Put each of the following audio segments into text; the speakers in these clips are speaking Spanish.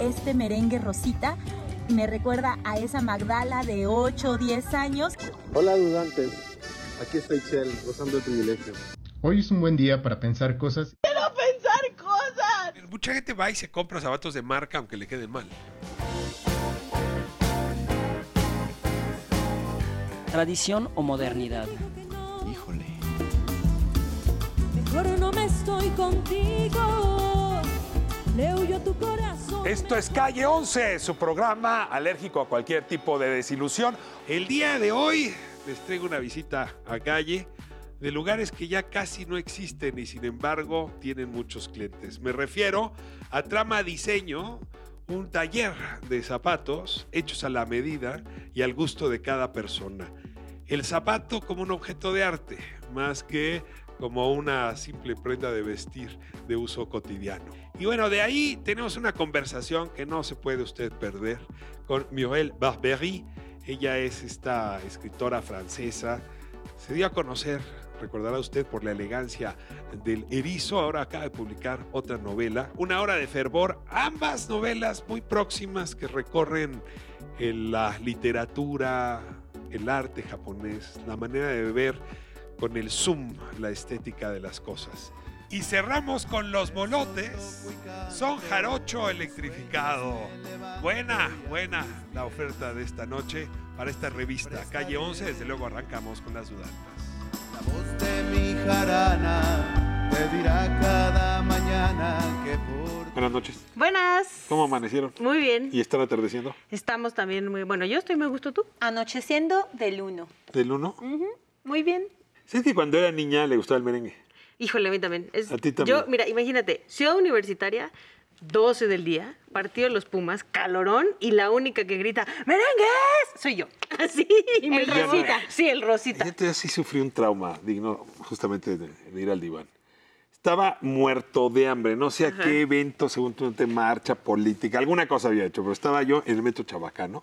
este merengue rosita me recuerda a esa Magdala de 8 o 10 años. Hola dudantes, aquí está Excel, gozando el privilegio. Hoy es un buen día para pensar cosas. ¡Quiero pensar cosas! Mucha gente va y se compra zapatos de marca aunque le queden mal. ¿Tradición o modernidad? Híjole. Mejor no me estoy contigo. Le huyo a tu corazón. Esto es Calle 11, su programa alérgico a cualquier tipo de desilusión. El día de hoy les traigo una visita a Calle de lugares que ya casi no existen y sin embargo tienen muchos clientes. Me refiero a Trama Diseño, un taller de zapatos hechos a la medida y al gusto de cada persona. El zapato como un objeto de arte, más que como una simple prenda de vestir de uso cotidiano. Y bueno, de ahí tenemos una conversación que no se puede usted perder con Muriel Barbery. Ella es esta escritora francesa. Se dio a conocer, recordará usted, por la elegancia del erizo. Ahora acaba de publicar otra novela, Una hora de fervor. Ambas novelas muy próximas que recorren la literatura, el arte japonés, la manera de ver con el zoom la estética de las cosas. Y cerramos con los molotes. Son jarocho electrificado. Buena, buena la oferta de esta noche para esta revista. Calle 11, desde luego arrancamos con las dudas. La voz de mi jarana te dirá cada mañana que por... Buenas noches. Buenas. ¿Cómo amanecieron? Muy bien. ¿Y están atardeciendo? Estamos también muy... Bueno, yo estoy muy gusto, ¿tú? Anocheciendo del 1. ¿Del 1? Muy bien. ¿Sabes que cuando era niña le gustaba el merengue? Híjole, a mí también. Es- A ti también. Yo, mira, imagínate, ciudad universitaria, 12 del día, partido de los Pumas, calorón, y la única que grita, ¡merengues! Soy yo. Así. El Rosita. Sí, el Rosita. Yo sí sufrí un trauma digno justamente de, de ir al diván. Estaba muerto de hambre, no sé a qué evento, según tu de marcha política, alguna cosa había hecho, pero estaba yo en el metro Chabacano.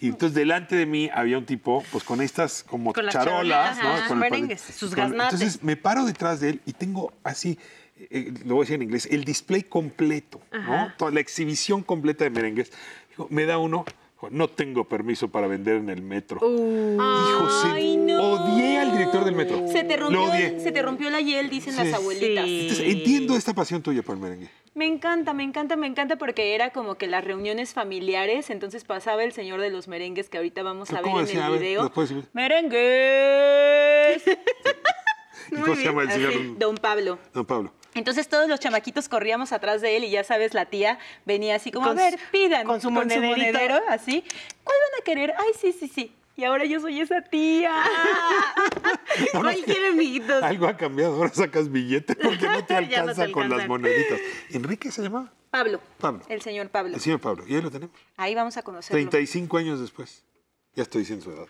Y entonces delante de mí había un tipo, pues con estas como Con charolas, ¿no? Con merengues, sus Con-. Entonces me paro detrás de él y tengo así, eh, lo voy a decir en inglés, el display completo, ¿no? Toda la exhibición completa de merengues. Digo, me da uno, no tengo permiso para vender en el metro. Hijo, sí, Ay, no. odié al director del metro. Se te Lo rompió, odié. se te rompió la hiel, dicen Sí. las abuelitas. Sí. Entonces, entiendo esta pasión tuya por el merengue. Me encanta, me encanta, me encanta porque era como que las reuniones familiares, entonces pasaba el señor de los merengues que ahorita vamos a ver ¿Cómo en decía? El ver, video. ¡Merengues! ¿Y ¿Cómo se llama el señor? Don Pablo. Don Pablo. Entonces todos los chamaquitos corríamos atrás de él y ya sabes, la tía venía así como, Con a ver, su- pidan. con su monedero, así. ¿Cuál van a querer? Ay, sí, sí, sí. Y ahora yo soy esa tía. ¿Cuál quiere, amiguitos? Algo ha cambiado, ahora sacas billete porque no te Ya no te alcanza con las moneditas. ¿Enrique se llamaba? Pablo. Pablo. El señor Pablo. El señor Pablo. Y ahí lo tenemos. Ahí vamos a conocerlo. 35 años después. Ya estoy diciendo su edad.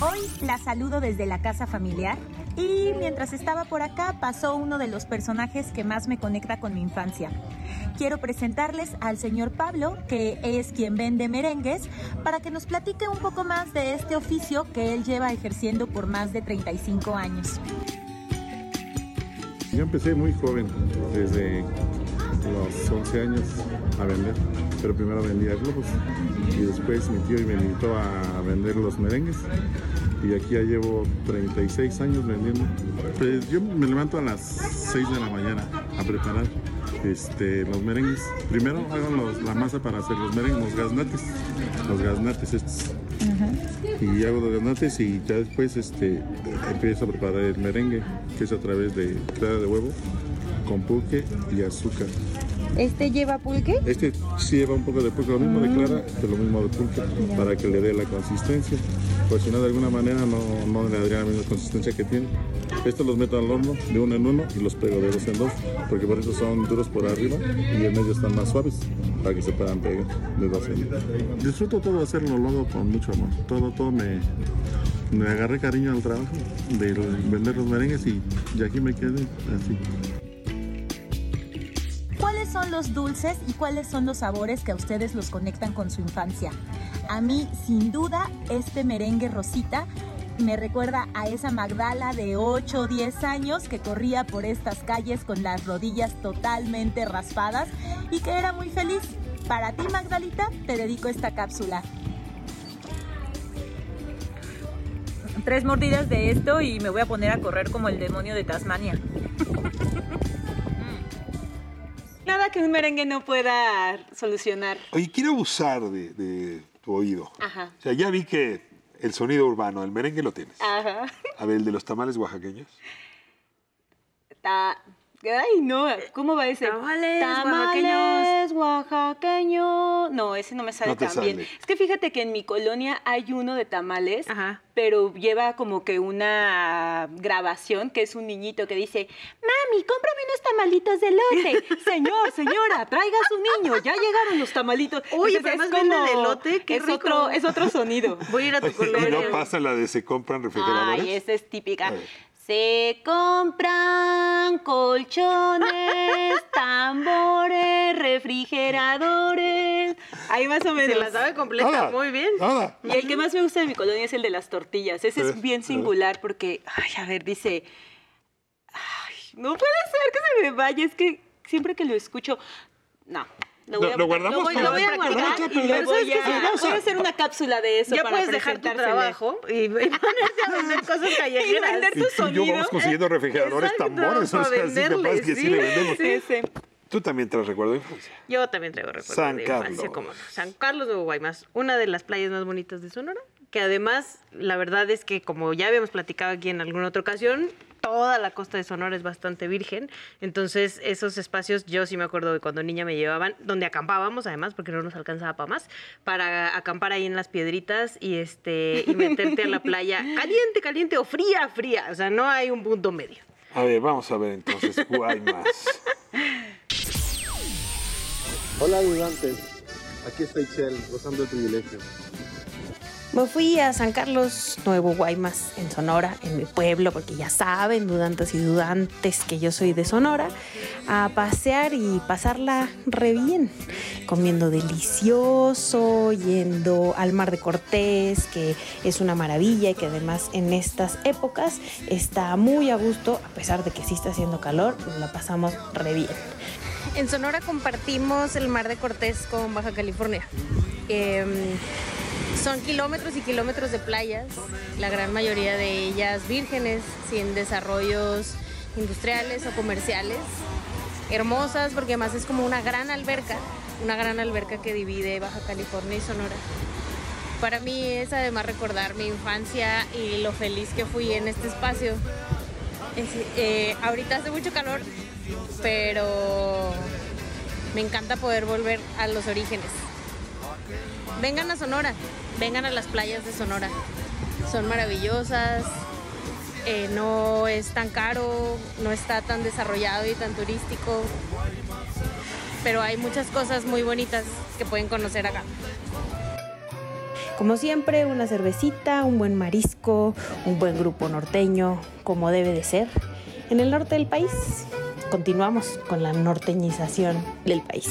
Hoy la saludo desde la casa familiar y mientras estaba por acá pasó uno de los personajes que más me conecta con mi infancia. Quiero presentarles al señor Pablo, que es quien vende merengues, para que nos platique un poco más de este oficio que él lleva ejerciendo por más de 35 años. Yo empecé muy joven, desde los 11 años a vender, pero primero vendía globos y después mi tío me invitó a vender los merengues y aquí ya llevo 36 años vendiendo. Pues yo me levanto a las 6 de la mañana a preparar este, los merengues. Primero hago los- la masa para hacer los merengues, los gaznates, los gaznates estos. Y hago los gaznates y ya después este, empiezo a preparar el merengue, que es a través de clara de huevo, con pulque y azúcar. ¿Este lleva pulque? Este sí lleva un poco de pulque, lo mismo de clara, pero lo mismo de pulque, para que le dé la consistencia. Pues si no, de alguna manera no, no le daría la misma consistencia que tiene. Estos los meto al horno de uno en uno y los pego de dos en dos, porque por eso son duros por arriba y en medio están más suaves, para que se puedan pegar de dos en dos. Disfruto todo hacerlo, lo hago con mucho amor. Todo, todo me, me agarré cariño al trabajo de vender los merengues y, y aquí me quedé así. ¿Cuáles son los dulces y cuáles son los sabores que a ustedes los conectan con su infancia? A mí, sin duda, este merengue rosita Me recuerda a esa Magdala de 8 o 10 años que corría por estas calles con las rodillas totalmente raspadas y que era muy feliz. Para ti, Magdalita, te dedico esta cápsula. Tres mordidas de esto y me voy a poner a correr como el demonio de Tasmania. Que un merengue no pueda solucionar. Oye, quiero abusar de, de tu oído. Ajá. O sea, ya vi que el sonido urbano, el merengue lo tienes. Ajá. A ver, el de los tamales oaxaqueños. Ta- Ay, no, ¿cómo va ese? Tamales Tamales oaxaqueños. No, ese no me sale No tan bien. Es que fíjate que en mi colonia hay uno de tamales, Ajá. pero lleva como que una grabación que es un niñito que dice, mami, cómprame unos tamalitos de lote. Señor, señora, traiga a su niño, ya llegaron los tamalitos. Oye, Entonces, pero es vende de elote, qué es rico. otro, es otro sonido. Voy a ir a tu Oye, ¿Y colonia. no pasa la de se compran refrigeradores? Ay, esa es típica. A ver. Se compran colchones, tambores, refrigeradores. Ahí más o menos. Se la sabe completa, Nada, muy bien. Nada. Y el que más me gusta de mi colonia es el de las tortillas. Ese es bien singular porque, ay, a ver, dice, ay, no puede ser que se me vaya. Es que siempre que lo escucho, no. Lo, lo guardamos lo voy, para- lo voy a guardar practicar, y pero lo ¿sabes voy qué? Sí, a, a- voy a hacer una cápsula de eso Ya para puedes dejar tu trabajo y, y ponerse a vender cosas Y callejeras. vender Y tu tú y yo sonido. vamos consiguiendo refrigeradores, Exacto, tambores, o sea, sí, capaz que sí sí. le vendemos. Ese. Tú también traes recuerdo de infancia. Yo también traigo recuerdos San de infancia, Carlos. como no. San Carlos de Guaymas, una de las playas más bonitas de Sonora, que además, la verdad es que como ya habíamos platicado aquí en alguna otra ocasión, toda la costa de Sonora es bastante virgen, entonces esos espacios yo sí me acuerdo de cuando niña me llevaban, donde acampábamos además, porque no nos alcanzaba para más, para acampar ahí en las piedritas y este y meterte a la playa caliente, caliente o fría, fría, o sea, no hay un punto medio. A ver, vamos a ver entonces, Guaymas. Hola, ayudantes. Aquí está Excel, gozando el privilegio. Me fui a San Carlos Nuevo Guaymas, en Sonora, en mi pueblo, porque ya saben, dudantes y dudantes, que yo soy de Sonora, a pasear y pasarla re bien, comiendo delicioso, yendo al Mar de Cortés, que es una maravilla y que además en estas épocas está muy a gusto, a pesar de que sí está haciendo calor, la pasamos re bien. En Sonora compartimos el Mar de Cortés con Baja California. Em, son kilómetros y kilómetros de playas, la gran mayoría de ellas vírgenes, sin desarrollos industriales o comerciales. Hermosas porque además es como una gran alberca, una gran alberca que divide Baja California y Sonora. Para mí es además recordar mi infancia y lo feliz que fui en este espacio. Es- eh, ahorita hace mucho calor, pero me encanta poder volver a los orígenes. Vengan a Sonora, vengan a las playas de Sonora. Son maravillosas, eh, no es tan caro, no está tan desarrollado y tan turístico, pero hay muchas cosas muy bonitas que pueden conocer acá. Como siempre, una cervecita, un buen marisco, un buen grupo norteño, como debe de ser. En el norte del país, continuamos con la norteñización del país.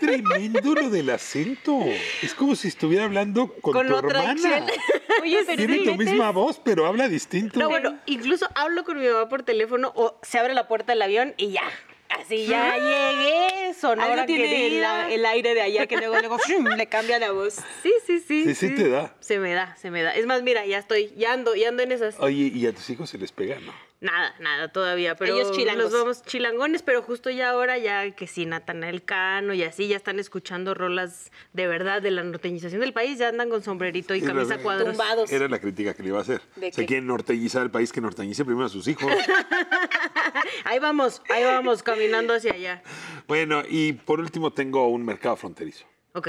Tremendo lo del acento. Es como si estuviera hablando con, Con tu otra hermana. Oye, pero Tiene sí, tu misma voz, pero habla distinto. No, bueno, incluso hablo con mi mamá por teléfono o se abre la puerta del avión y ya. Así ya llegué, Sonora tiene el, aire de allá que luego, luego ¡fum! le cambia la voz. Sí, sí, sí. Sí, sí te da. Se me da, se me da. Es más, mira, ya estoy, ya ando, ya ando en esas. Oye, y a tus hijos se les pega, ¿no? Nada, nada todavía, pero Ellos chilangos. los vamos chilangones, pero justo ya ahora ya que sí, Natanael Cano y así ya están escuchando rolas de verdad de la norteñización del país, ya andan con sombrerito y Era- camisa cuadros. Tumbados. Era la crítica que le iba a hacer. ¿De Se qué? quieren norteñizar el país que norteñice primero a sus hijos. Ahí vamos, ahí vamos caminando hacia allá. bueno, y por último tengo un mercado fronterizo. ¿Ok?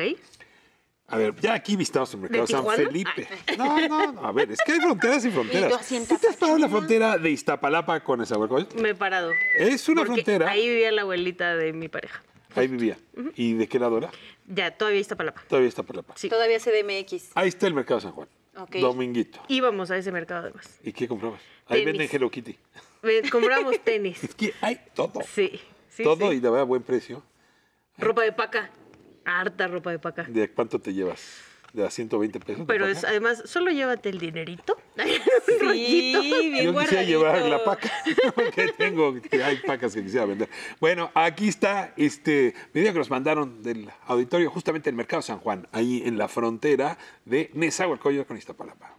A ver, ya aquí visitamos el mercado ¿De San Tijuana? Felipe. No, no, no, a ver, es que hay fronteras y fronteras. ¿Tú te has parado en la frontera de Iztapalapa con Esahualcoyotl? Me he parado. Es una Porque frontera. Ahí vivía la abuelita de mi pareja. Ahí vivía. ¿Y de qué lado era? Ya, todavía está palapa. Todavía está Palapa. Sí. Todavía CDMX. Ahí está el mercado San Juan. Ok. Dominguito. Íbamos a ese mercado además. ¿Y qué comprabas? Ahí Tenis. venden Hello Kitty. Compramos tenis. Es que hay todo. Sí, sí. todo sí. y de verdad buen precio. Ropa de paca. Harta ropa de paca. ¿De cuánto te llevas? ¿De a 120 pesos? Pero es, además, solo llévate el dinerito. Sí, bien Yo quisiera llevar la paca, porque tengo, que hay pacas que quisiera vender. Bueno, aquí está este video que nos mandaron del auditorio, justamente el Mercado San Juan, ahí en la frontera de Nezahualcóyotl con Iztapalapa.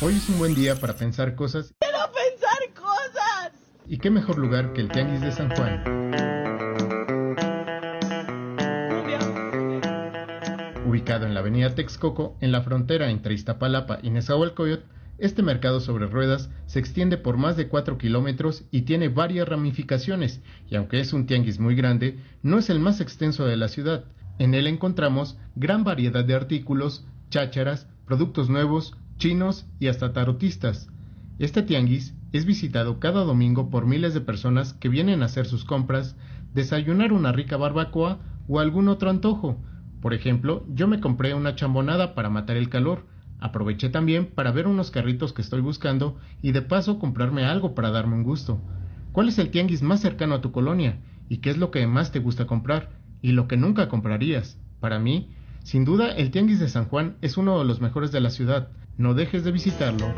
Hoy es un buen día para pensar cosas ¡Quiero pensar cosas! y qué mejor lugar que el Tianguis de San Juan. Ubicado en la avenida Texcoco, en la frontera entre Iztapalapa y Nezahualcóyotl, este mercado sobre ruedas se extiende por más de 4 kilómetros y tiene varias ramificaciones, y aunque es un tianguis muy grande, no es el más extenso de la ciudad. En él encontramos gran variedad de artículos, chácharas, productos nuevos, chinos y hasta tarotistas. Este tianguis es visitado cada domingo por miles de personas que vienen a hacer sus compras, desayunar una rica barbacoa o algún otro antojo. Por ejemplo, yo me compré una chambonada para matar el calor. Aproveché también para ver unos carritos que estoy buscando y de paso comprarme algo para darme un gusto. ¿Cuál es el tianguis más cercano a tu colonia? ¿Y qué es lo que más te gusta comprar? ¿Y lo que nunca comprarías? Para mí, sin duda, el tianguis de San Juan es uno de los mejores de la ciudad. No dejes de visitarlo.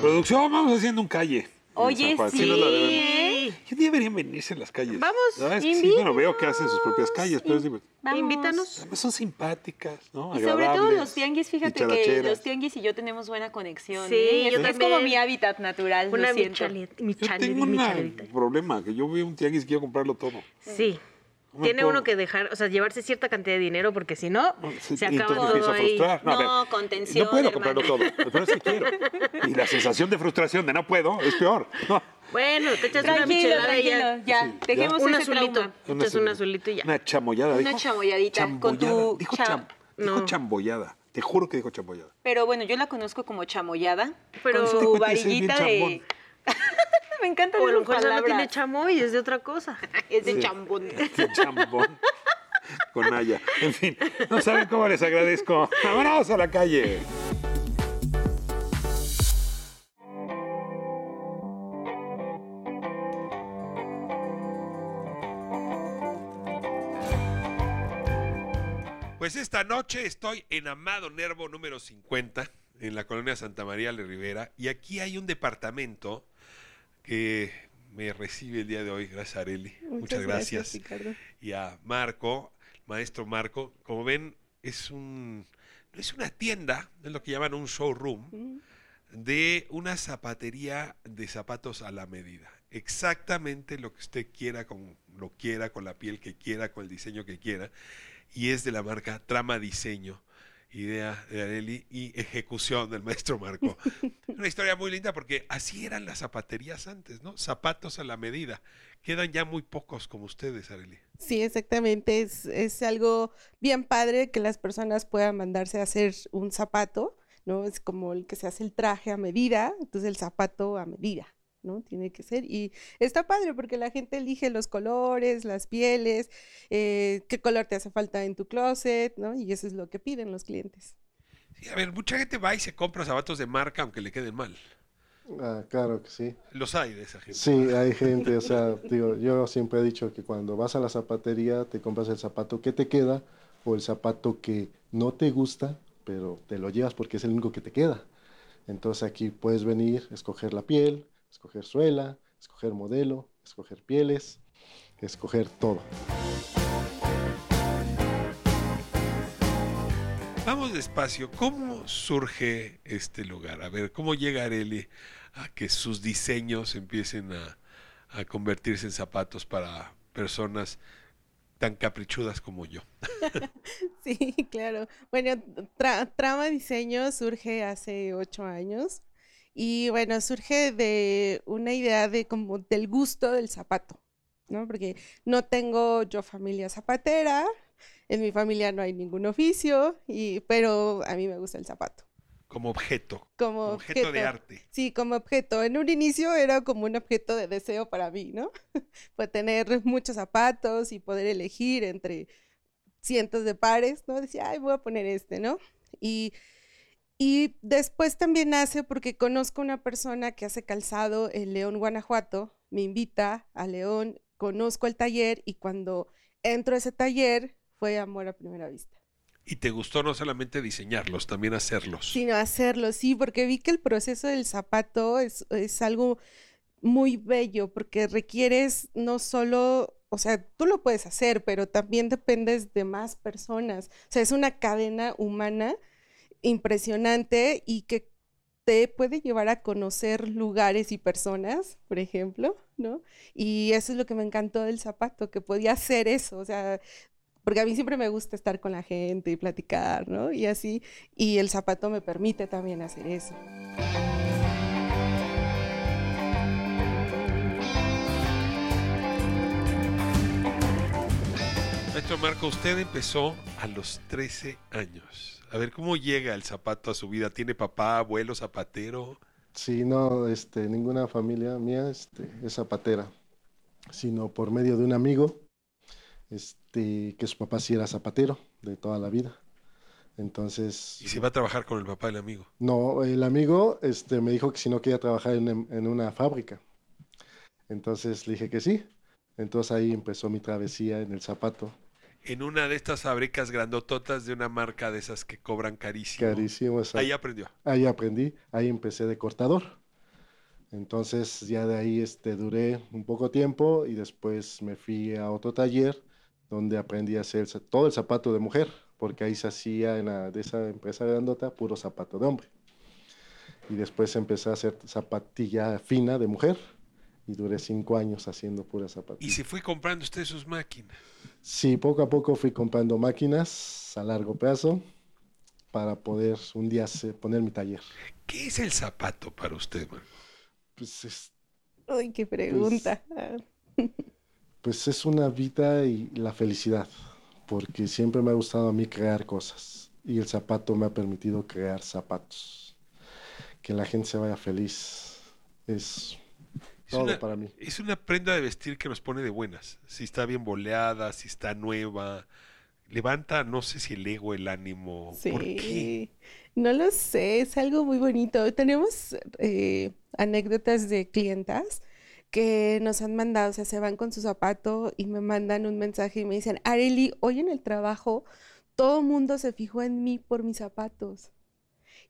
Producción, vamos haciendo un calle. Oye, sí. Nos la debemos. ¿Qué día deberían venirse en las calles? Vamos, verdad es que sí, bueno, veo que hacen sus propias calles, pero es div- Vamos. Invítanos. además son simpáticas, ¿no? Y sobre todo los tianguis, fíjate que los tianguis y yo tenemos buena conexión. Sí, ¿eh? yo es como mi hábitat natural. Una lo siento. michalet- Yo michalet- tengo un problema, que yo veo un tianguis y quiero comprarlo todo. Sí. No Tiene puedo- uno que dejar, o sea, llevarse cierta cantidad de dinero porque si no, Sí, se acaba todo ahí. frustrar. No, No, ver, contención, No puedo hermano. comprarlo todo, pero que quiero. Y la sensación de frustración de no puedo es peor. No. Bueno, te echas una Tranquilo, michelada y ya. Ya, Sí, dejemos Un ese azulito. trauma. Una Echas un azul- azulito y ya. Una chamoyada, Una dijo. chamoyadita, con tu Dijo, cham- cham- dijo No. chamboyada. Te juro que dijo chamboyada. Pero bueno, yo la conozco como chamoyada. Pero- con Este su varillita de. Me encanta O a lo mejor no tiene chamoy, es de otra cosa. Es de Sí. chambón. Qué chambón. Con Naya. En fin, no saben cómo les agradezco. Vámonos a la calle. Pues esta noche estoy en Amado Nervo número 50, en la colonia Santa María de Rivera, y aquí hay un departamento que me recibe el día de hoy, gracias Areli. Muchas, gracias. Y a Marco, maestro Marco. Como ven, es un no es una tienda, es lo que llaman un showroom de una zapatería de zapatos a la medida. Exactamente lo que usted quiera, con lo quiera, con la piel que quiera, con el diseño que quiera. Y es de la marca Trama Diseño. Idea de Areli y ejecución del maestro Marco. Una historia muy linda porque así eran las zapaterías antes, ¿no? Zapatos a la medida. Quedan ya muy pocos como ustedes, Areli. Sí, exactamente. Es, es algo bien padre que las personas puedan mandarse a hacer un zapato, ¿no? Es como el que se hace el traje a medida, entonces el zapato a medida, ¿no? Tiene que ser. Y está padre porque la gente elige los colores, las pieles, eh, qué color te hace falta en tu closet, ¿no? Y eso es lo que piden los clientes. Sí, a ver, mucha gente va y se compra zapatos de marca aunque le queden mal. Ah, claro que sí. Los hay de esa gente. Sí, hay gente, o sea, digo, yo siempre he dicho que cuando vas a la zapatería te compras el zapato que te queda o el zapato que no te gusta, pero te lo llevas porque es el único que te queda. Entonces aquí puedes venir, escoger la piel, escoger suela, escoger modelo, escoger pieles, escoger todo. Vamos despacio. ¿Cómo surge este lugar? A ver, ¿cómo llega Areli a que sus diseños empiecen a, a convertirse en zapatos para personas tan caprichudas como yo? Sí, claro. Bueno, Tra- Trama Diseño surge hace ocho años y bueno, surge de una idea de como del gusto del zapato, ¿no? Porque no tengo yo familia zapatera, en mi familia no hay ningún oficio, y, pero a mí me gusta el zapato. Como objeto. Como objeto de arte. Sí, como objeto. En un inicio era como un objeto de deseo para mí, ¿no? Pues tener muchos zapatos y poder elegir entre cientos de pares, ¿no? Decía, ay, voy a poner este, ¿no? Y, y después también nace porque conozco una persona que hace calzado en León, Guanajuato, me invita a León, conozco el taller y cuando entro a ese taller fue amor a primera vista. Y te gustó no solamente diseñarlos, también hacerlos. Sino hacerlo, sí, porque vi que el proceso del zapato es, es algo muy bello, porque requieres no solo, o sea, tú lo puedes hacer, pero también dependes de más personas. O sea, es una cadena humana impresionante y que te puede llevar a conocer lugares y personas, por ejemplo, ¿no? Y eso es lo que me encantó del zapato, que podía hacer eso, o sea, porque a mí siempre me gusta estar con la gente y platicar, ¿no? Y así, y el zapato me permite también hacer eso. Maestro Marco, usted empezó a los 13 años. A ver, ¿cómo llega el zapato a su vida? ¿Tiene papá, abuelo, zapatero? Sí, no, este, ninguna familia mía este, es zapatera, sino por medio de un amigo, este, que su papá sí era zapatero de toda la vida. Entonces. ¿Y si va a trabajar con el papá del amigo? No, el amigo este, me dijo que si no quería trabajar en, en una fábrica. Entonces le dije que sí. Entonces ahí empezó mi travesía en el zapato en una de estas fábricas grandototas de una marca de esas que cobran carísimo. Carísimo, Ahí aprendió. Ahí aprendí, ahí empecé de cortador. Entonces ya de ahí este, duré un poco tiempo y después me fui a otro taller donde aprendí a hacer todo el zapato de mujer, porque ahí se hacía en la, de esa empresa grandota puro zapato de hombre. Y después empecé a hacer zapatilla fina de mujer y duré cinco años haciendo pura zapatilla. ¿Y se fue comprando usted sus máquinas? Sí, poco a poco fui comprando máquinas a largo plazo para poder un día poner mi taller. ¿Qué es el zapato para usted, man? Pues es... Uy, qué pregunta. Pues, pues, es una vida y la felicidad, porque siempre me ha gustado a mí crear cosas y el zapato me ha permitido crear zapatos. Que la gente se vaya feliz es es una, para mí. Es una prenda de vestir que nos pone de buenas. Si está bien boleada, si está nueva. Levanta, no sé si el ego, el ánimo. Sí. ¿Por qué? No lo sé, es algo muy bonito. Tenemos eh, anécdotas de clientas que nos han mandado, o sea, se van con su zapato y me mandan un mensaje y me dicen, Areli, hoy en el trabajo todo mundo se fijó en mí por mis zapatos.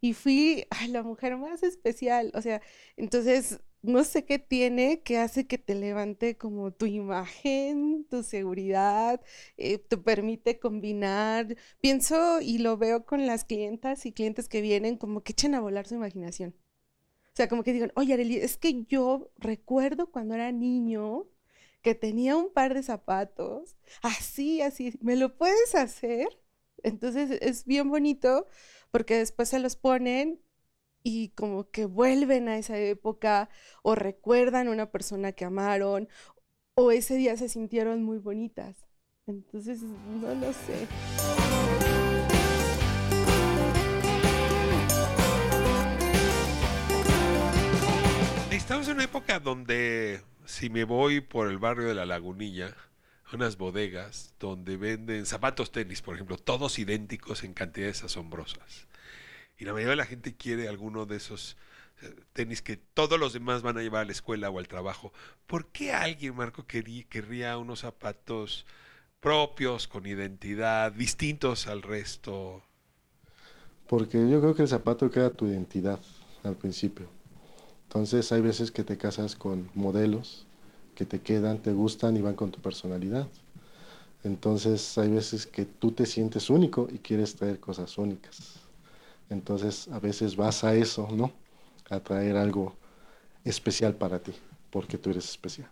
Y fui a la mujer más especial, o sea, entonces no sé qué tiene que hace que te levante como tu imagen, tu seguridad, eh, te permite combinar. Pienso y lo veo con las clientas y clientes que vienen como que echan a volar su imaginación. O sea, como que digan, oye, Arely, es que yo recuerdo cuando era niño que tenía un par de zapatos, así, así, ¿me lo puedes hacer? Entonces es bien bonito porque después se los ponen y como que vuelven a esa época o recuerdan a una persona que amaron o ese día se sintieron muy bonitas. Entonces, no lo sé. Estamos en una época donde si me voy por el barrio de la Lagunilla, unas bodegas donde venden zapatos tenis, por ejemplo, todos idénticos en cantidades asombrosas y la mayoría de la gente quiere alguno de esos eh, tenis que todos los demás van a llevar a la escuela o al trabajo. ¿Por qué alguien, Marco, querría, unos zapatos propios, con identidad, distintos al resto? Porque yo creo que el zapato crea tu identidad al principio. Entonces hay veces que te casas con modelos que te quedan, te gustan y van con tu personalidad. Entonces hay veces que tú te sientes único y quieres traer cosas únicas. Entonces a veces vas a eso, ¿no? A traer algo especial para ti, porque tú eres especial.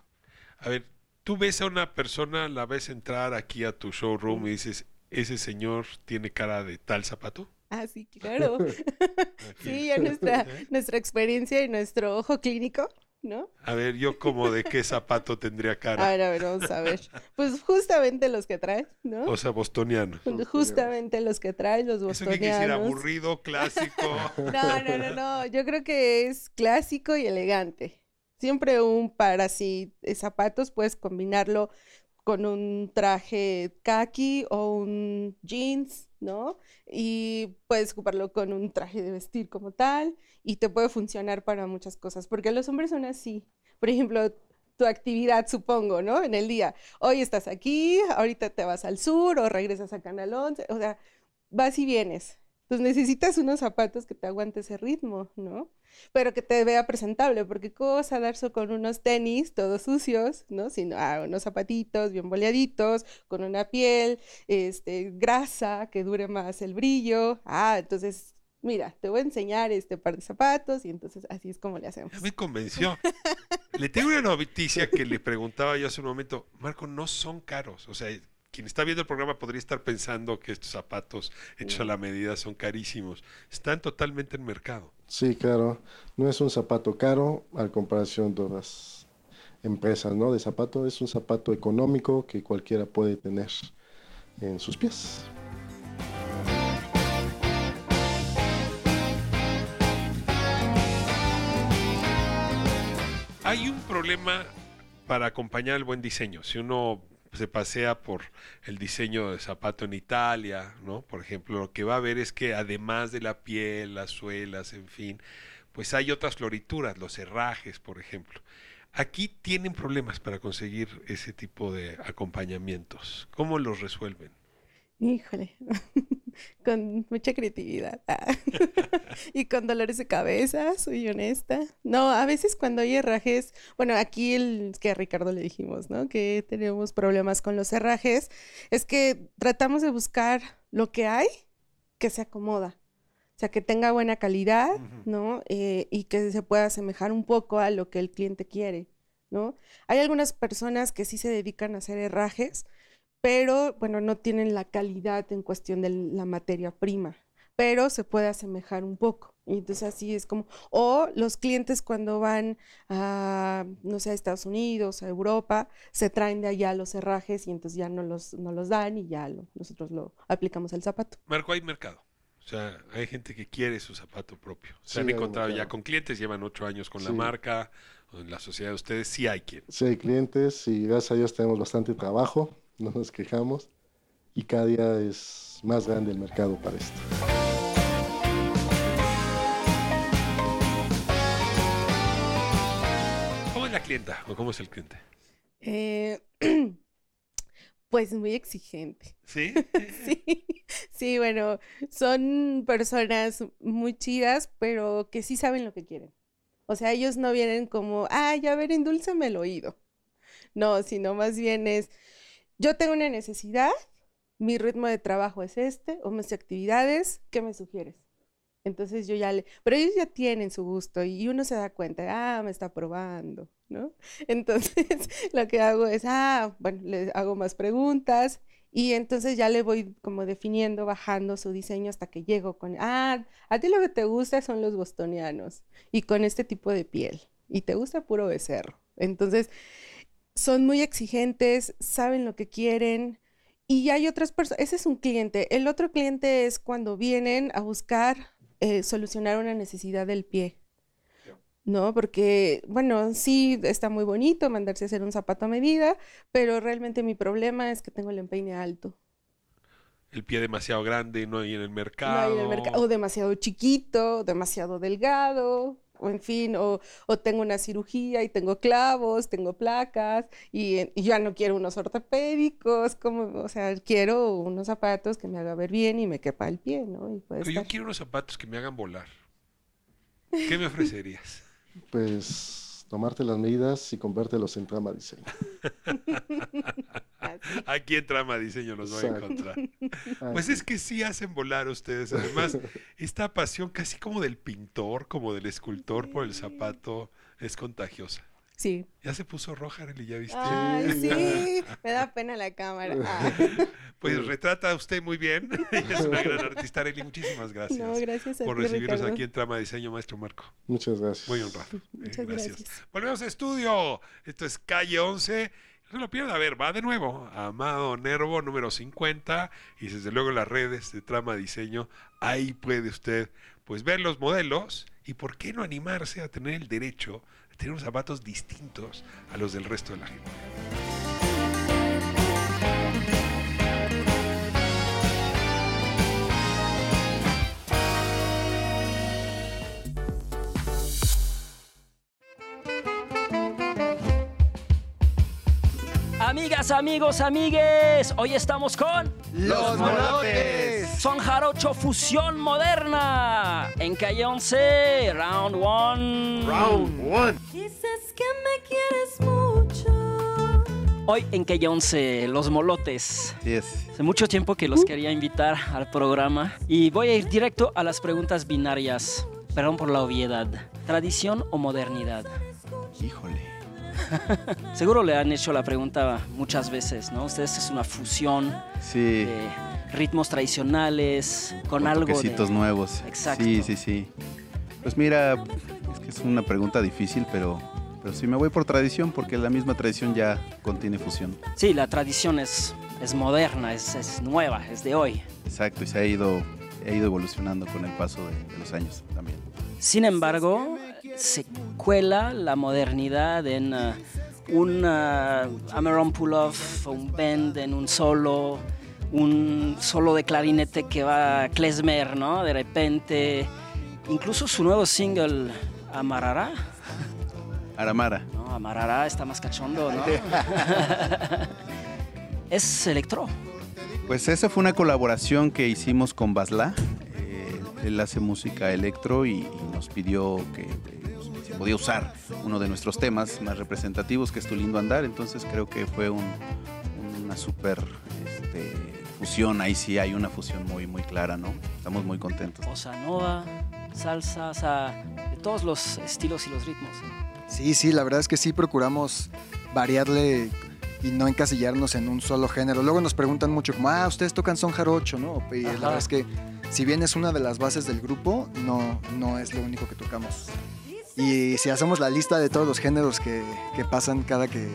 A ver, tú ves a una persona, la ves entrar aquí a tu showroom y dices, ese señor tiene cara de tal zapato. Ah, sí, claro. sí, ya nuestra, nuestra experiencia y nuestro ojo clínico ¿no? A ver, yo como de qué zapato tendría cara. A ver, a ver, vamos a ver. Pues justamente los que traes, ¿no? O sea, bostoniano. Justamente los que traes, los bostonianos. ¿Eso qué aburrido, clásico? No, no, no, no. Yo creo que es clásico y elegante. Siempre un par así de zapatos puedes combinarlo con un traje khaki o un jeans, ¿no? Y puedes ocuparlo con un traje de vestir como tal y te puede funcionar para muchas cosas, porque los hombres son así. Por ejemplo, tu actividad, supongo, ¿no? En el día. Hoy estás aquí, ahorita te vas al sur o regresas a Canal 11, o sea, vas y vienes. Entonces necesitas unos zapatos que te aguante ese ritmo, ¿no? Pero que te vea presentable, porque cosa darse con unos tenis todos sucios, ¿no? Sino ah, unos zapatitos bien boleaditos, con una piel, este, grasa, que dure más el brillo. Ah, entonces, mira, te voy a enseñar este par de zapatos y entonces así es como le hacemos. Ya me convenció. le tengo una noticia que le preguntaba yo hace un momento. Marco, no son caros. O sea, quien está viendo el programa podría estar pensando que estos zapatos hechos a la medida son carísimos. Están totalmente en mercado. Sí, claro. No es un zapato caro al comparación de otras empresas, ¿no? De zapato es un zapato económico que cualquiera puede tener en sus pies. Hay un problema para acompañar el buen diseño. Si uno se pasea por el diseño de zapato en Italia, ¿no? Por ejemplo, lo que va a ver es que además de la piel, las suelas, en fin, pues hay otras florituras, los herrajes, por ejemplo. Aquí tienen problemas para conseguir ese tipo de acompañamientos. ¿Cómo los resuelven? Híjole, con mucha creatividad ah. y con dolores de cabeza, soy honesta. No, a veces cuando hay herrajes, bueno, aquí el que a Ricardo le dijimos, ¿no? Que tenemos problemas con los herrajes, es que tratamos de buscar lo que hay que se acomoda. O sea, que tenga buena calidad, ¿no? Eh, y que se pueda asemejar un poco a lo que el cliente quiere, ¿no? Hay algunas personas que sí se dedican a hacer herrajes, pero bueno, no tienen la calidad en cuestión de la materia prima, pero se puede asemejar un poco. Y entonces así es como, o los clientes cuando van a, no sé, a Estados Unidos, a Europa, se traen de allá los herrajes y entonces ya no los, no los dan y ya nosotros lo aplicamos al zapato. Marco, hay mercado. O sea, hay gente que quiere su zapato propio. Se han Sí, encontrado ya con clientes, llevan ocho años con la marca, o en la sociedad de ustedes, sí hay quien. Sí, hay clientes y gracias a Dios tenemos bastante trabajo, no nos quejamos y cada día es más grande el mercado para esto. ¿Cómo es la clienta o cómo es el cliente? Eh, pues muy exigente. ¿Sí? sí, sí, bueno, son personas muy chidas, pero que sí saben lo que quieren. O sea, ellos no vienen como, ay, a ver, endúlzame el oído. No, sino más bien es, yo tengo una necesidad, mi ritmo de trabajo es este, o mis actividades, ¿qué me sugieres? Entonces yo ya le, pero ellos ya tienen su gusto y uno se da cuenta, ah, me está probando, ¿no? Entonces lo que hago es, ah, bueno, le hago más preguntas y entonces ya le voy como definiendo, bajando su diseño hasta que llego con, ah, a ti lo que te gusta son los bostonianos y con este tipo de piel y te gusta puro becerro. Entonces son muy exigentes, saben lo que quieren. Y hay otras personas, ese es un cliente. El otro cliente es cuando vienen a buscar eh, solucionar una necesidad del pie. ¿No? Porque, bueno, sí, está muy bonito mandarse a hacer un zapato a medida, pero realmente mi problema es que tengo el empeine alto. El pie demasiado grande, no hay en el No mercado. hay en el mercado, o demasiado chiquito, demasiado delgado, o en fin, o, o tengo una cirugía y tengo clavos, tengo placas, y, y ya no quiero unos ortopédicos, como, o sea, quiero unos zapatos que me haga ver bien y me quepa el pie, ¿no? Y puede Pero yo quiero unos zapatos que me hagan volar. ¿Qué me ofrecerías? Pues tomarte las medidas y convértelos en trama diseño. Aquí en Trama Diseño nos va a encontrar. Pues es que sí hacen volar ustedes. Además, esta pasión casi como del pintor, como del escultor por el zapato, es contagiosa. Sí. Ya se puso roja, Arely, ¿ya viste? Ay, sí, me da pena la cámara. Ah. Pues retrata a usted muy bien. Ella es una gran artista, Arely. Muchísimas gracias. No, gracias a por ti, recibirnos Ricardo. aquí en Trama Diseño, maestro Marco. Muchas gracias. Muy honrado. Eh, Muchas gracias. Volvemos a estudio. Esto es Calle 11. No se lo pierda. A ver, va de nuevo. Amado Nervo, número 50. Y desde luego en las redes de Trama Diseño. Ahí puede usted pues ver los modelos. Y por qué no animarse a tener el derecho tener unos zapatos distintos a los del resto de la gente. Amigas, amigos, amigues, hoy estamos con Los Molotes. Son Jarocho Fusión Moderna en Calle 11, Round 1. Round one. Dices que me quieres mucho. Hoy en Calle 11, Los Molotes. Es. Hace mucho tiempo que los quería invitar al programa y voy a ir directo a las preguntas binarias. Perdón por la obviedad. ¿Tradición o modernidad? Híjole. Seguro le han hecho la pregunta muchas veces, ¿no? Ustedes es una fusión Sí. de ritmos tradicionales con, Con algo de... nuevos. Exacto. Sí, sí, sí. Pues mira, es que es una pregunta difícil, pero, pero sí me voy por tradición porque la misma tradición ya contiene fusión. Sí, la tradición es, es moderna, es, es nueva, es de hoy. Exacto, y se ha ido, ha ido evolucionando con el paso de, de los años también. Sin embargo, se cuela la modernidad en uh, un uh, Ameron Pull-off, un bend en un solo, un solo de clarinete que va klezmer, ¿no? De repente, incluso su nuevo single, Amarara, Aramara. ¿no? Amarara está más cachondo, ¿no? es electro. Pues esa fue una colaboración que hicimos con Basla. Eh, él hace música electro y, y nos pidió que podía usar uno de nuestros temas más representativos, que es Tu lindo andar. Entonces creo que fue un- una super este, fusión. Ahí sí hay una fusión muy, muy clara, ¿no? Estamos muy contentos. Bossa nova, salsa, o sea, de todos los estilos y los ritmos. Sí, sí, la verdad es que sí procuramos variarle y no encasillarnos en un solo género. Luego nos preguntan mucho como, ah, ustedes tocan son jarocho, ¿no? Y la Ajá. verdad es que si bien es una de las bases del grupo, no, no es lo único que tocamos. Y si hacemos la lista de todos los géneros que, que pasan cada que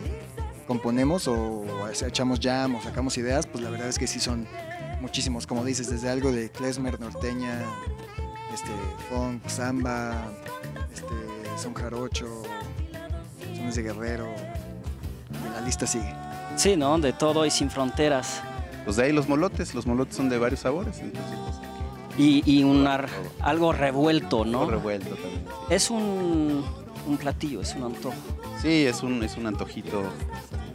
componemos o echamos jam o sacamos ideas, pues la verdad es que sí son muchísimos, como dices, desde algo de klezmer, norteña, este, funk, samba, este, son jarocho, sones de guerrero, y la lista sigue. Sí, ¿no? De todo y sin fronteras. Pues de ahí los molotes. Los molotes son de varios sabores. Entonces, pues, Y, y un ar- algo revuelto, ¿no? todo revuelto también. Es un, un platillo, es un antojo. Sí, es un, es un antojito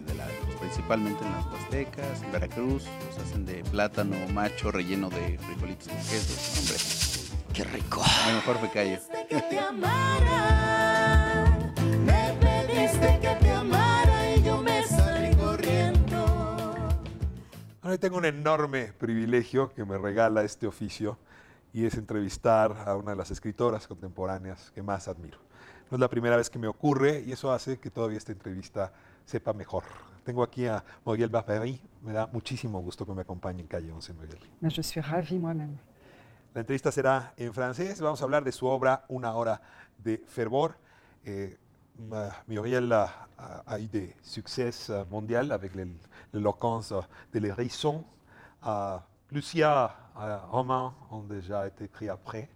de la- principalmente en las Huastecas, en Veracruz, los hacen de plátano macho relleno de frijolitos con queso. Hombre, Qué rico. a lo mejor me callo. que te amara. Me pediste que te amara y yo me salí corriendo. Hoy tengo un enorme privilegio que me regala este oficio y es entrevistar a una de las escritoras contemporáneas que más admiro. No es la primera vez que me ocurre y eso hace que todavía esta entrevista sepa mejor. Tengo aquí a Muriel Barbery. Me da muchísimo gusto que me acompañe en Calle 11, Muriel. Je suis ravie moi-même. La entrevista será en francés. Vamos a hablar de su obra Una hora de fervor. Eh, Muriel a, a- eu des succès mondiaux avec l'é- l'éloquence de l'hérisson. Euh, plusieurs euh, romans ont déjà été écrits après.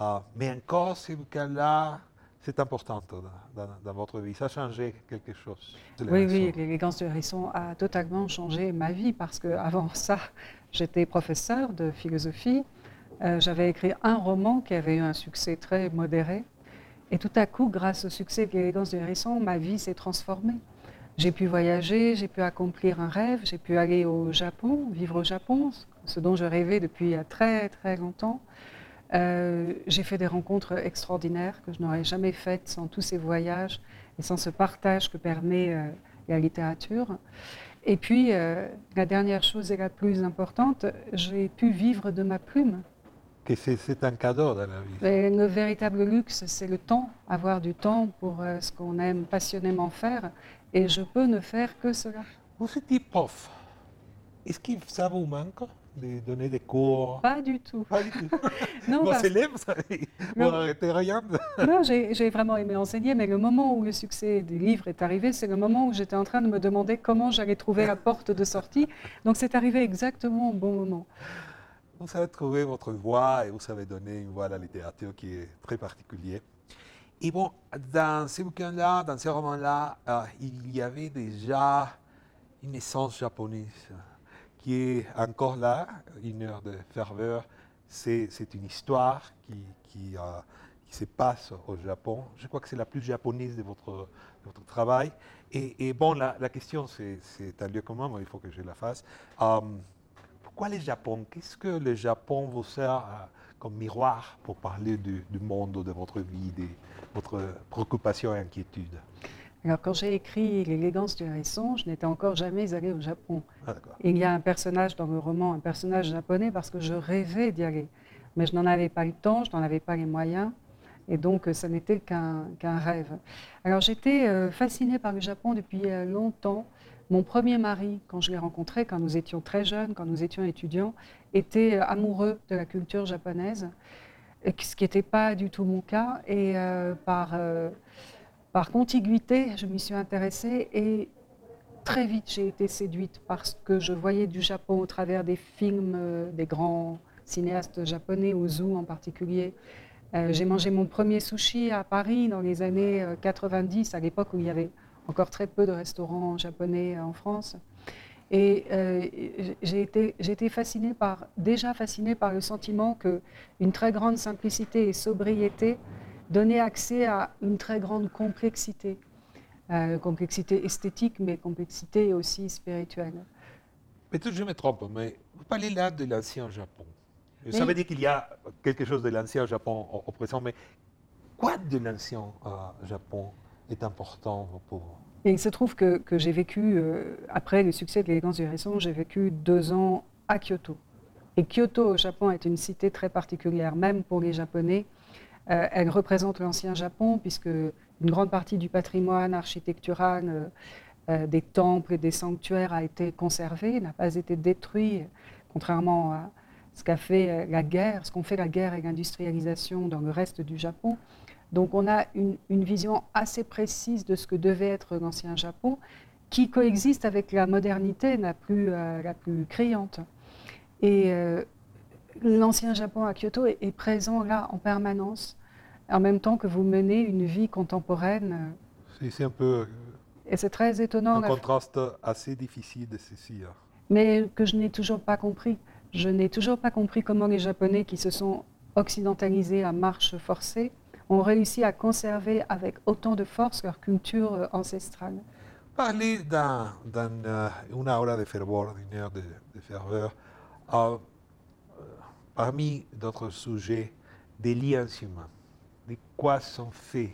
Euh, mais encore, ce bouquin-là, c'est important dans, votre vie. Ça a changé quelque chose. Oui, oui, l'élégance du hérisson a totalement changé ma vie parce que avant ça, j'étais professeur de philosophie. Euh, J'avais écrit un roman qui avait eu un succès très modéré. Et tout à coup, grâce au succès de l'élégance du hérisson, ma vie s'est transformée. J'ai pu voyager, j'ai pu accomplir un rêve, j'ai pu aller au Japon, vivre au Japon, ce dont je rêvais depuis très très longtemps. Euh, j'ai fait des rencontres extraordinaires que je n'aurais jamais faites sans tous ces voyages et sans ce partage que permet euh, la littérature. Et puis, euh, la dernière chose et la plus importante, j'ai pu vivre de ma plume. Que c'est un cadeau dans la vie. Et le véritable luxe, c'est le temps, avoir du temps pour ce qu'on aime passionnément faire. Et je peux ne faire que cela. Vous étiez prof. Est-ce que ça vous manque? De donner des cours Pas du tout. Pas du tout. Non, Vos parce- élèves, ça, Non. arrêter rien. Non, j'ai vraiment aimé enseigner, mais le moment où le succès des livres est arrivé, c'est le moment où j'étais en train de me demander comment j'allais trouver la porte de sortie. Donc c'est arrivé exactement au bon moment. Vous avez trouvé votre voix et vous avez donné une voix à la littérature qui est très particulière. Et bon, dans ce bouquin-là, dans ce roman-là, euh, il y avait déjà une essence japonaise qui est encore là, une heure de ferveur. C'est une histoire euh, qui se passe au Japon. Je crois que c'est la plus japonaise de votre, travail. Et, bon, la, question, c'est c'est un lieu commun, mais il faut que je la fasse. Euh, pourquoi le Japon? Qu'est-ce que le Japon vous sert euh, comme miroir pour parler du, du monde, de votre vie, de votre préoccupation et inquiétude? Alors, quand j'ai écrit L'élégance du hérisson, je n'étais encore jamais allée au Japon. Ah. Il y a un personnage dans le roman, un personnage japonais, parce que je rêvais d'y aller. Mais je n'en avais pas le temps, je n'en avais pas les moyens. Et donc, euh, ça n'était qu'un rêve. Alors, j'étais euh, fascinée par le Japon depuis euh, longtemps. Mon premier mari, quand je l'ai rencontré, quand nous étions très jeunes, quand nous étions étudiants, était euh, amoureux de la culture japonaise, ce qui n'était pas du tout mon cas. Et par, par contiguïté, je m'y suis intéressée et très vite j'ai été séduite parce que je voyais du Japon au travers des films euh, des grands cinéastes japonais, Ozu en particulier. Euh, j'ai mangé mon premier sushi à Paris dans les années euh, 90, à l'époque où il y avait encore très peu de restaurants japonais en France. Et euh, j'ai été, fascinée par, déjà fascinée par le sentiment que une très grande simplicité et sobriété donnait accès à une très grande complexité. Euh, complexité esthétique, mais complexité aussi spirituelle. Peut-être je me trompe, mais vous parlez là de l'ancien Japon. Ça veut dire qu'il y a quelque chose de l'ancien Japon au, au présent, mais quoi de l'ancien euh, Japon est important pour vous? Et il se trouve que, que j'ai vécu, euh, après le succès de l'élégance du hérisson, j'ai vécu deux ans à Kyoto. Et Kyoto au Japon est une cité très particulière, même pour les Japonais. Euh, elle représente l'ancien Japon, puisque une grande partie du patrimoine architectural euh, euh, des temples et des sanctuaires a été conservée, n'a pas été détruit, contrairement à ce qu'a fait la guerre, ce qu'ont fait la guerre et l'industrialisation dans le reste du Japon. Donc on a une, vision assez précise de ce que devait être l'ancien Japon, qui coexiste avec la modernité la plus, la plus criante. L'ancien Japon à Kyoto est, est présent là en permanence, en même temps que vous menez une vie contemporaine. C'est un peu euh, Et c'est très étonnant. un contraste assez difficile de ceci. hein. mais que je n'ai toujours pas compris. Je n'ai toujours pas compris comment les Japonais qui se sont occidentalisés à marche forcée ont réussi à conserver avec autant de force leur culture euh, ancestrale. Parler euh, une aura de ferveur, d'une heure de, de ferveur, euh, parmi d'autres sujets, des liens humains. De quoi sont faits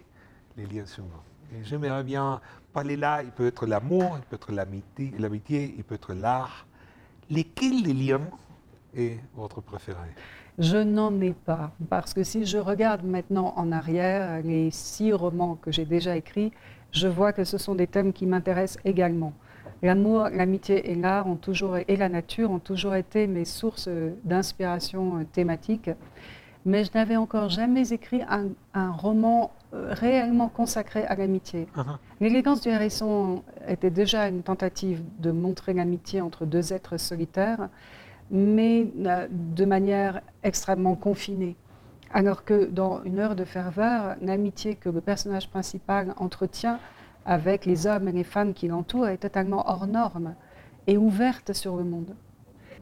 les liens humains Et j'aimerais bien parler là, il peut être l'amour, il peut être l'amitié, il peut être l'art. Lesquels des liens est votre préféré? Je n'en ai pas, parce que si je regarde maintenant en arrière les six romans que j'ai déjà écrits, je vois que ce sont des thèmes qui m'intéressent également. L'amour, l'amitié et l'art ont toujours et la nature ont toujours été mes sources d'inspiration euh, thématique, mais je n'avais encore jamais écrit un, un roman euh, réellement consacré à l'amitié. L'élégance du hérisson était déjà une tentative de montrer l'amitié entre deux êtres solitaires, mais euh, de manière extrêmement confinée. Alors que dans Une heure de ferveur, l'amitié que le personnage principal entretient avec les hommes et les femmes qui l'entourent est totalement hors norme et ouverte sur le monde.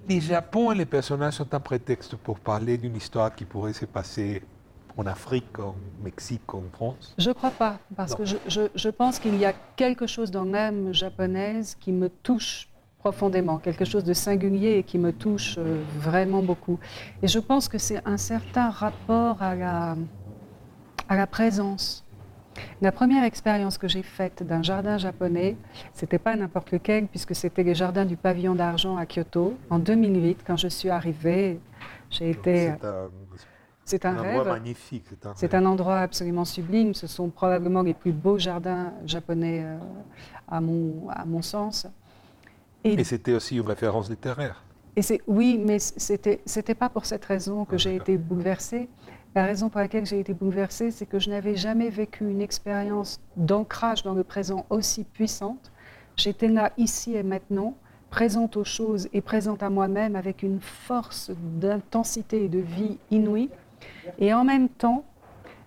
Les Japon et les personnages sont un prétexte pour parler d'une histoire qui pourrait se passer en Afrique, en Mexique, en France. Je crois pas, parce Non. que je, je- je pense qu'il y a quelque chose dans l'âme japonaise qui me touche profondément, quelque chose de singulier et qui me touche euh, vraiment beaucoup. Et je pense que c'est un certain rapport à la, à la présence. La première expérience que j'ai faite d'un jardin japonais, c'était pas n'importe lequel, puisque c'était les jardins du pavillon d'argent à Kyoto, en 2008, quand je suis arrivée. J'ai été... C'est un, un, endroit magnifique. C'est un endroit absolument sublime. Ce sont probablement les plus beaux jardins japonais euh, à, mon, à mon sens. Et c'était aussi une référence littéraire. Et oui, mais c'était c'était pas pour cette raison que j'ai été bouleversée. La raison pour laquelle j'ai été bouleversée, c'est que je n'avais jamais vécu une expérience d'ancrage dans le présent aussi puissante. J'étais là ici et maintenant, présente aux choses et présente à moi-même avec une force d'intensité et de vie inouïe. Et en même temps,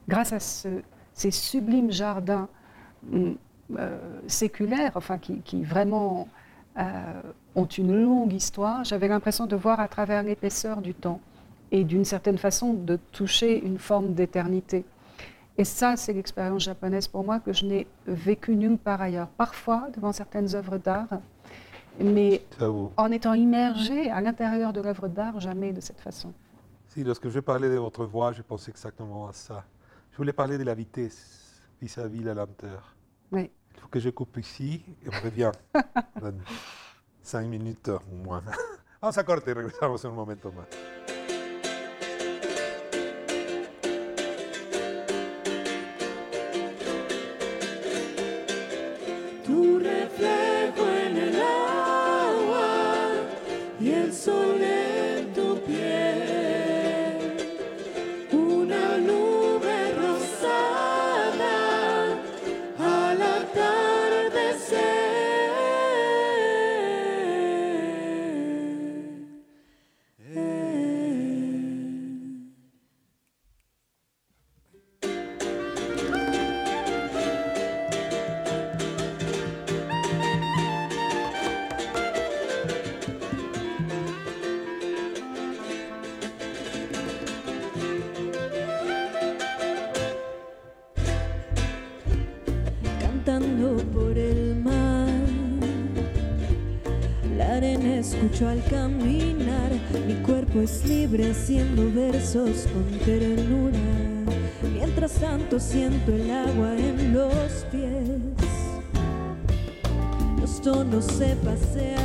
grâce à ce- ces sublimes jardins hum, euh, séculaires, enfin qui, qui vraiment euh, ont une longue histoire, j'avais l'impression de voir à travers l'épaisseur du temps et d'une certaine façon de toucher une forme d'éternité. Et ça, c'est l'expérience japonaise pour moi que je n'ai vécue nulle part ailleurs. Parfois, devant certaines œuvres d'art, mais en étant immergé à l'intérieur de l'œuvre d'art, jamais de cette façon. Si, lorsque je parlais de votre voix, je pensais exactement à ça. Je voulais parler de la vitesse vis-à-vis la lenteur. Oui. Il faut que je coupe ici et on revient cinq minutes ou moins. Vamos a corte y regresamos en un momento más. Y haciendo versos con ternura. Mientras tanto siento el agua en los pies, los tonos se pasean,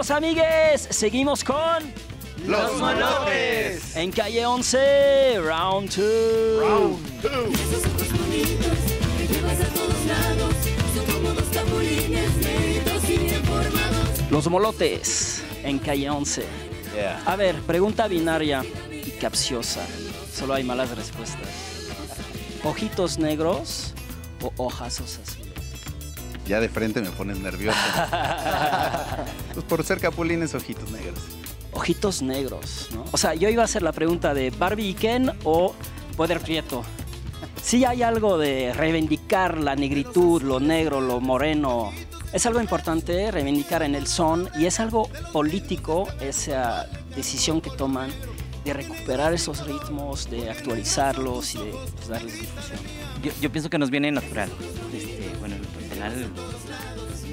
amigos, amigues, seguimos con... Los Monotes. En calle 11, round 2. Round 2. Los Molotes en calle 11. Yeah. A ver, pregunta binaria y capciosa. Solo hay malas respuestas. ¿Ojitos negros o hojas osas? Ya de frente me pones nervioso. pues por ser capulines, ojitos negros. Ojitos negros, ¿no? O sea, yo iba a hacer la pregunta de Barbie y Ken o Poder Prieto. Sí hay algo de reivindicar la negritud, lo negro, lo moreno. Es algo importante reivindicar en el son y es algo político esa decisión que toman de recuperar esos ritmos, de actualizarlos y de pues, darles difusión. Yo, yo pienso que nos viene natural.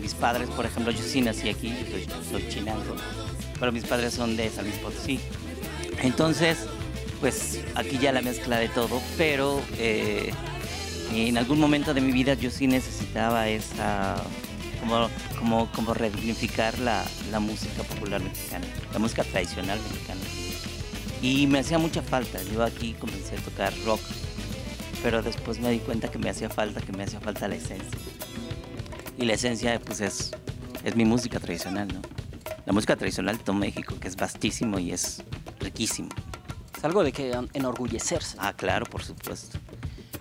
Mis padres, por ejemplo, yo sí nací aquí, yo soy, soy pero mis padres son de San Luis Potosí. Entonces, pues aquí ya la mezcla de todo, pero eh, en algún momento de mi vida yo sí necesitaba esa, como, como, como redignificar la, la música popular mexicana, la música tradicional mexicana. Y me hacía mucha falta, yo aquí comencé a tocar rock, pero después me di cuenta que me hacía falta, que me hacía falta la esencia. Y la esencia pues es, es mi música tradicional, ¿no? La música tradicional de todo México, que es vastísimo y es riquísimo. Es algo de que enorgullecerse. Ah, claro, por supuesto.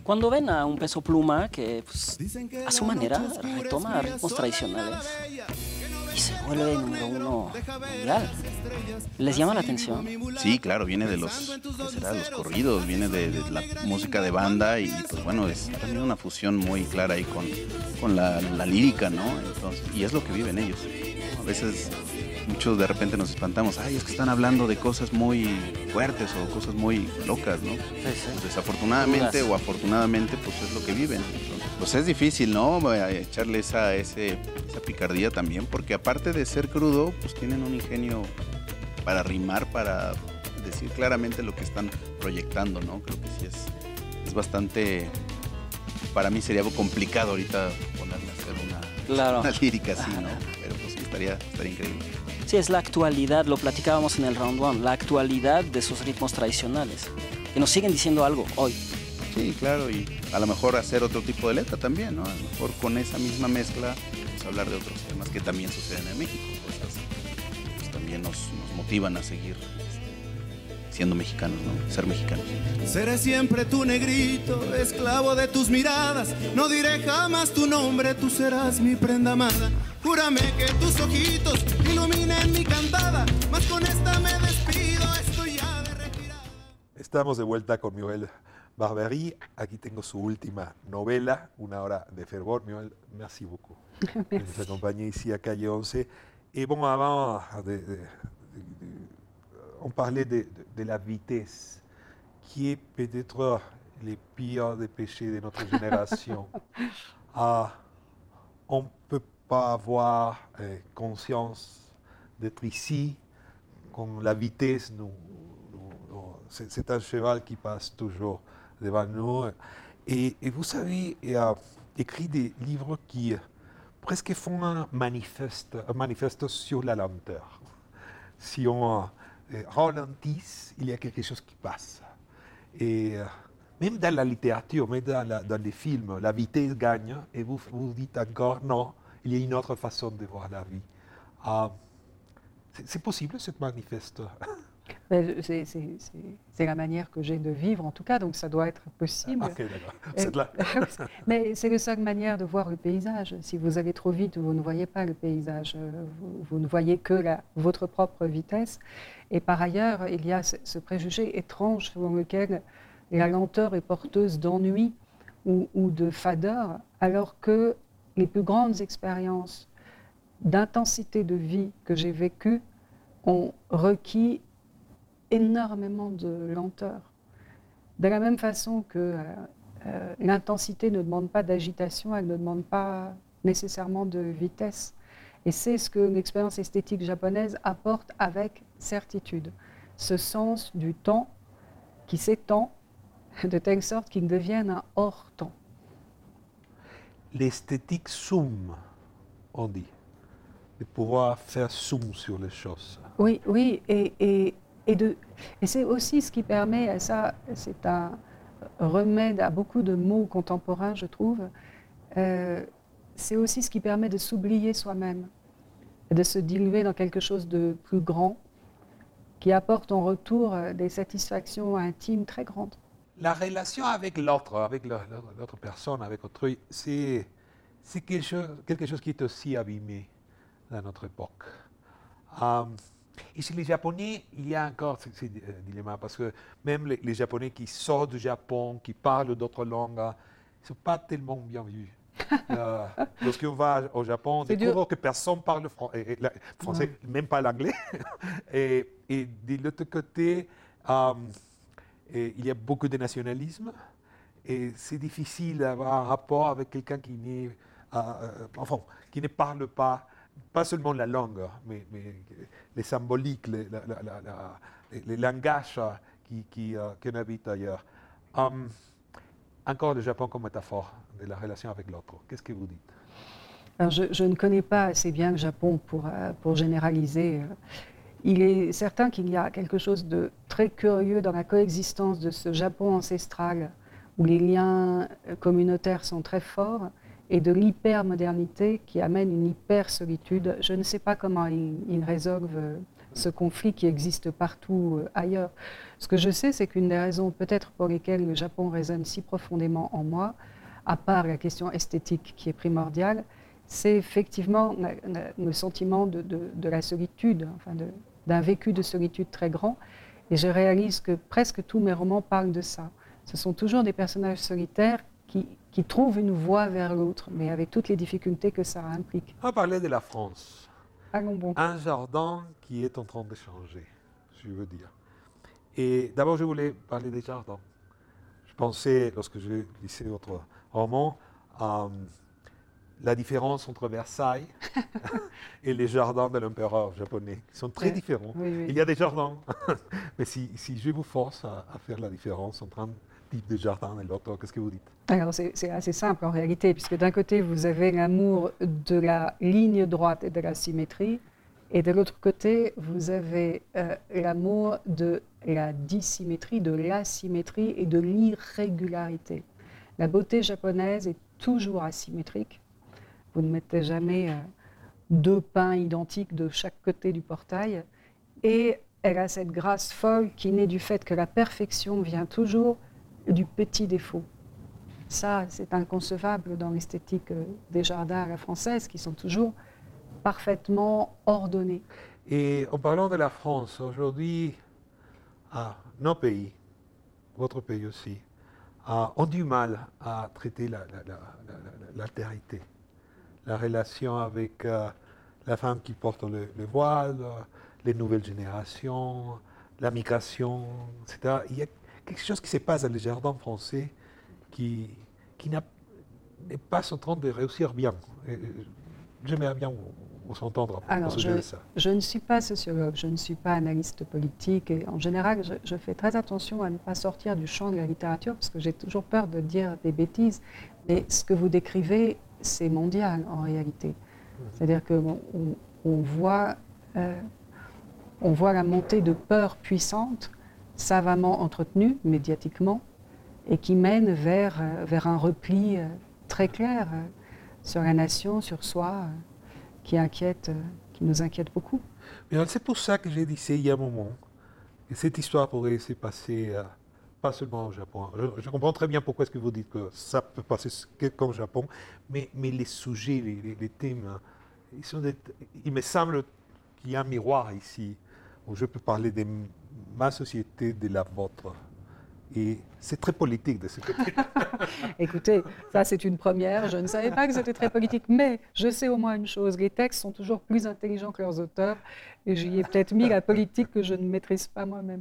Cuando ven a un peso pluma que pues, a su manera retoma ritmos tradicionales y se vuelve número uno mundial, ¿les llama la atención? Sí, claro, viene de los, ¿qué será? los corridos, viene de, la música de banda y pues bueno, es también una fusión muy clara ahí con, con la lírica, ¿no? Entonces, y es lo que viven ellos. A veces muchos de repente nos espantamos, ay, es que están hablando de cosas muy fuertes o cosas muy locas, ¿no? Pues, desafortunadamente o afortunadamente, pues es lo que viven. Entonces, pues es difícil, ¿no? Echarle esa, ese, esa picardía también, porque aparte de ser crudo, pues tienen un ingenio para rimar, para decir claramente lo que están proyectando, ¿no? Creo que sí es, es bastante, para mí sería algo complicado ahorita ponerme a hacer una, Claro. una lírica así, ¿no? Estaría, estaría increíble. Sí, es la actualidad, lo platicábamos en el round one, la actualidad de esos ritmos tradicionales, que nos siguen diciendo algo hoy. Sí, claro, y a lo mejor hacer otro tipo de letra también, ¿no? A lo mejor con esa misma mezcla, pues hablar de otros temas que también suceden en México, cosas pues, también nos, nos motivan a seguir siendo mexicanos, ¿no? Ser mexicanos. Seré siempre tu negrito, esclavo de tus miradas. No diré jamás tu nombre, tú serás mi prenda amada. Júrame que tus ojitos iluminen mi cantada. Mas con esta me despido, estoy ya de Estamos de vuelta con Miguel Barbery. Aquí tengo su última novela, Una hora de fervor. Miguel, merci beaucoup nous accompagner ici à Calle 11. Et bon, avant, de- de- de- de- on parlait de, de- de la vitesse, qui est peut-être le pire des péchés de notre génération. Ah, on ne peut pas avoir euh, conscience d'être ici quand la vitesse nous, nous- nous- c'est, un cheval qui passe toujours devant nous. Et, et vous savez, il a écrit des livres qui presque font un manifeste, un manifeste sur la lenteur. Si on euh, ralentit, il y a quelque chose qui passe. Et euh, même dans la littérature, même dans, les films, la vitesse gagne et vous vous dites encore non, il y a une autre façon de voir la vie. Ah, c'est, possible, ce manifeste? C'est c'est- c'est- c'est la manière que j'ai de vivre, en tout cas, donc ça doit être possible. Ok, d'accord. Euh, Vous êtes là. Mais c'est la seule manière de voir le paysage. Si vous allez trop vite, vous ne voyez pas le paysage. euh, Vous, vous ne voyez que la- votre propre vitesse. Et par ailleurs, il y a ce, ce préjugé étrange selon lequel la lenteur est porteuse d'ennui ou, ou de fadeur, alors que les plus grandes expériences d'intensité de vie que j'ai vécues ont requis énormément de lenteur. De la même façon que euh, euh, l'intensité ne demande pas d'agitation, elle ne demande pas nécessairement de vitesse. Et c'est ce que l'expérience esthétique japonaise apporte avec certitude. Ce sens du temps qui s'étend de telle sorte qu'il devienne un hors-temps. L'esthétique zoom, on dit. De pouvoir faire zoom sur les choses. Oui, oui, et, et, et, c'est aussi ce qui permet, et ça c'est un remède à beaucoup de mots contemporains, je trouve, euh, c'est aussi ce qui permet de s'oublier soi-même. de se diluer dans quelque chose de plus grand, qui apporte en retour euh, des satisfactions intimes très grandes. La relation avec l'autre, avec l'autre personne, avec autrui, c'est quelque chose, qui est aussi abîmé dans notre époque. Euh, et chez les Japonais, il y a encore ce, ce, euh, dilemma, parce que même les, les Japonais qui sortent du Japon, qui parlent d'autres langues, ne sont pas tellement bien vus. Euh, Lorsqu'on va au Japon, on découvre que personne parle fran- et- et la- français, même pas l'anglais. et, et de l'autre côté, euh, il y a beaucoup de nationalisme et c'est difficile d'avoir un rapport avec quelqu'un qui, n'est, euh, euh, enfin, qui ne parle pas, pas seulement la langue, mais, mais les symboliques, les, la- la- la- la- les- les langages qui, qui, euh, qu'on habite ailleurs. Hum, encore le Japon comme métaphore de la relation avec l'autre. Qu'est-ce que vous dites? Je, je ne connais pas assez bien le Japon pour, euh, pour généraliser. euh. Il est certain qu'il y a quelque chose de très curieux dans la coexistence de ce Japon ancestral, où les liens euh, communautaires sont très forts, et de l'hypermodernité qui amène une hyper-solitude. Je ne sais pas comment ils il résolvent euh, ce conflit qui existe partout euh, ailleurs. Ce que je sais, c'est qu'une des raisons peut-être pour lesquelles le Japon résonne si profondément en moi, à part la question esthétique qui est primordiale, c'est effectivement le sentiment de, de- la solitude, enfin d'un vécu de solitude très grand. Et je réalise que presque tous mes romans parlent de ça. Ce sont toujours des personnages solitaires qui, qui trouvent une voie vers l'autre, mais avec toutes les difficultés que ça implique. On va parler de la France. Bon. Un jardin qui est en train de changer, je veux dire. Et d'abord, je voulais parler des jardins. Je pensais, lorsque je lisais votre roman, à la différence entre Versailles et les jardins de l'empereur japonais, qui sont très Ouais. différents. Oui, oui. Il y a des jardins, mais si, si je vous force à, à faire la différence entre un type de jardin et qu'est-ce que vous dites? Alors c'est assez simple en réalité, puisque d'un côté vous avez l'amour de la ligne droite et de la symétrie, et de l'autre côté vous avez euh, l'amour de la dissymétrie, de l'asymétrie et de l'irrégularité. La beauté japonaise est toujours asymétrique. Vous ne mettez jamais euh, deux pins identiques de chaque côté du portail, et elle a cette grâce folle qui naît du fait que la perfection vient toujours du petit défaut. Ça, c'est inconcevable dans l'esthétique euh, des jardins à la française, qui sont toujours parfaitement ordonnés. Et en parlant de la France, aujourd'hui, nos pays, votre pays aussi, ont du mal à traiter la- la- la- la- la- l'altérité, la relation avec euh, la femme qui porte le, le voile, les nouvelles générations, la migration, etc. Il y a quelque chose qui se passe dans les jardins français qui, n'est pas en train de réussir bien. J'aimerais bien vous, vous entendre au Alors, je, de ça. je ne suis pas sociologue, je ne suis pas analyste politique, et en général, je, je fais très attention à ne pas sortir du champ de la littérature, parce que j'ai toujours peur de dire des bêtises. Mais ce que vous décrivez, c'est mondial en réalité. C'est-à-dire qu'on on, voit, euh, on voit la montée de peurs puissantes, savamment entretenues médiatiquement, et qui mène vers, euh, vers un repli euh, très clair euh, sur la nation, sur soi, qui inquiète, qui nous inquiète beaucoup. C'est pour ça que j'ai dit il y a un moment que cette histoire pourrait se passer pas seulement au Japon. Je, comprends très bien pourquoi est-ce que vous dites que ça peut passer qu'au Japon, mais, mais les sujets, les, les- thèmes, euh, ils sont des- il me semble qu'il y a un miroir ici où je peux parler de m- ma société, de la vôtre. Et c'est très politique de ce côté. Écoutez, ça c'est une première. Je ne savais pas que c'était très politique, mais je sais au moins une chose les textes sont toujours plus intelligents que leurs auteurs, et j'y ai peut-être mis la politique que je ne maîtrise pas moi-même.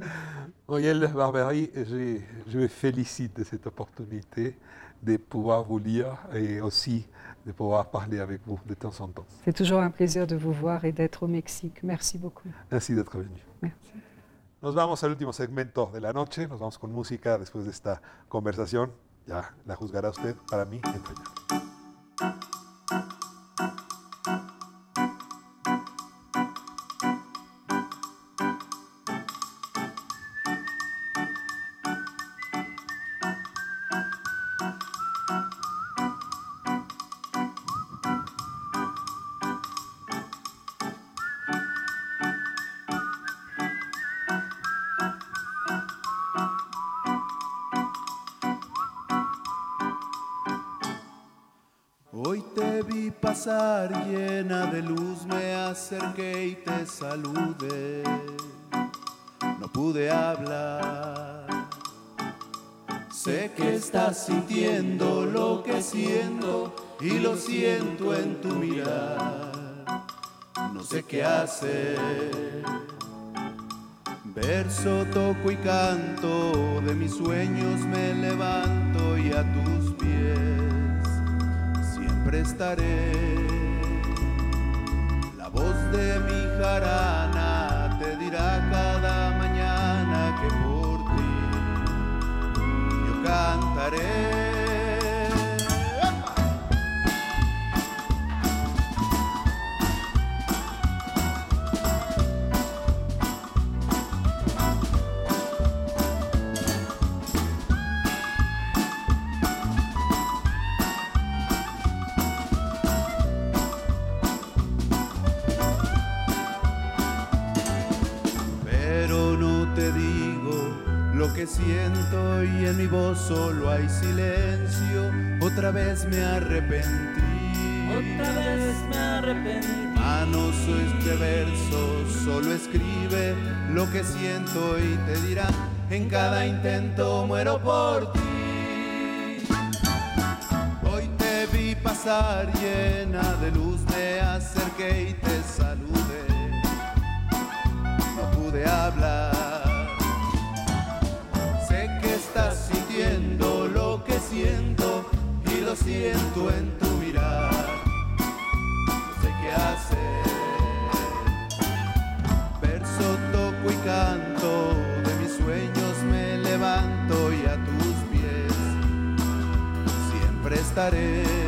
Muriel Barbery, je, je me félicite de cette opportunité de pouvoir vous lire et aussi de pouvoir parler avec vous de temps en temps. C'est toujours un plaisir de vous voir et d'être au Mexique. Merci beaucoup. Merci d'être venu. Merci. Nos vamos al último segmento de la noche, nos vamos con música después de esta conversación. Ya la juzgará usted, para mí, entrañable. Vi pasar llena de luz, me acerqué y te saludé. No pude hablar. Sé que estás sintiendo lo que siento y lo siento en tu mirar. No sé qué hacer. Verso, toco y canto, de mis sueños me levanto y a pies siempre estaré. La voz de mi jarana solo hay silencio. Otra vez me arrepentí. Otra vez me arrepentí. Manos este verso solo escribe lo que siento y te dirá en cada intento muero por ti. Hoy te vi pasar llena de luz, me acerqué siempre